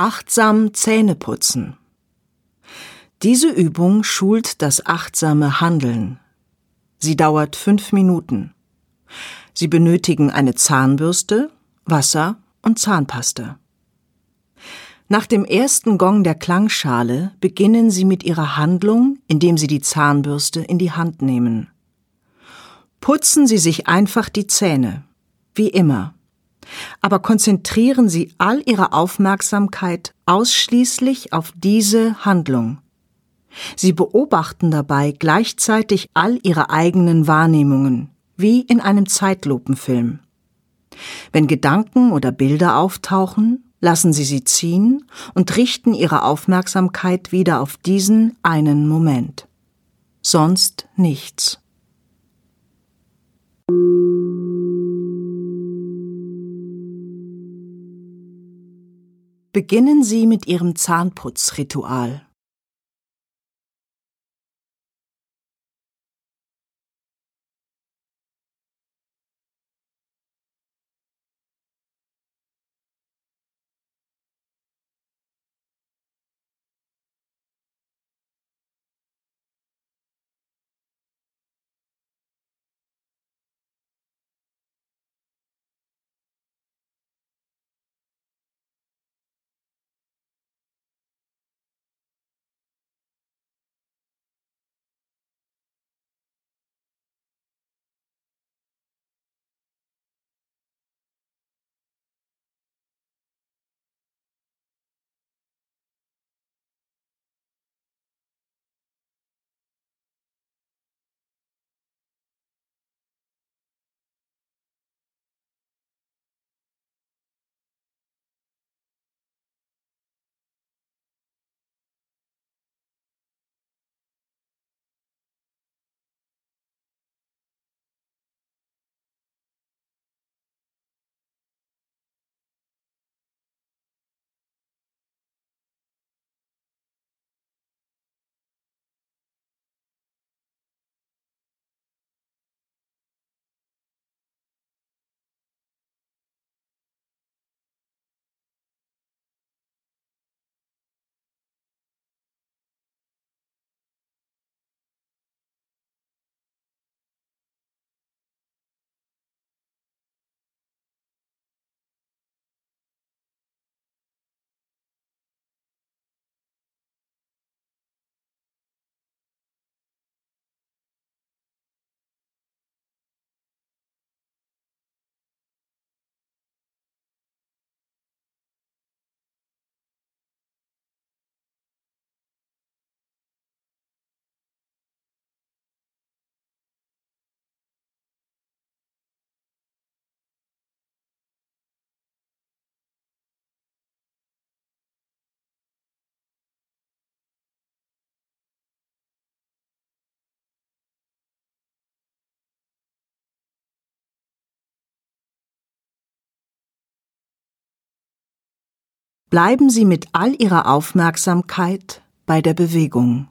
Achtsam Zähne putzen. Diese Übung schult das achtsame Handeln. Sie dauert fünf Minuten. Sie benötigen eine Zahnbürste, Wasser und Zahnpaste. Nach dem ersten Gong der Klangschale beginnen Sie mit Ihrer Handlung, indem Sie die Zahnbürste in die Hand nehmen. Putzen Sie sich einfach die Zähne, wie immer. Aber konzentrieren Sie all Ihre Aufmerksamkeit ausschließlich auf diese Handlung. Sie beobachten dabei gleichzeitig all Ihre eigenen Wahrnehmungen, wie in einem Zeitlupenfilm. Wenn Gedanken oder Bilder auftauchen, lassen Sie sie ziehen und richten Ihre Aufmerksamkeit wieder auf diesen einen Moment. Sonst nichts. Beginnen Sie mit Ihrem Zahnputzritual. Bleiben Sie mit all Ihrer Aufmerksamkeit bei der Bewegung.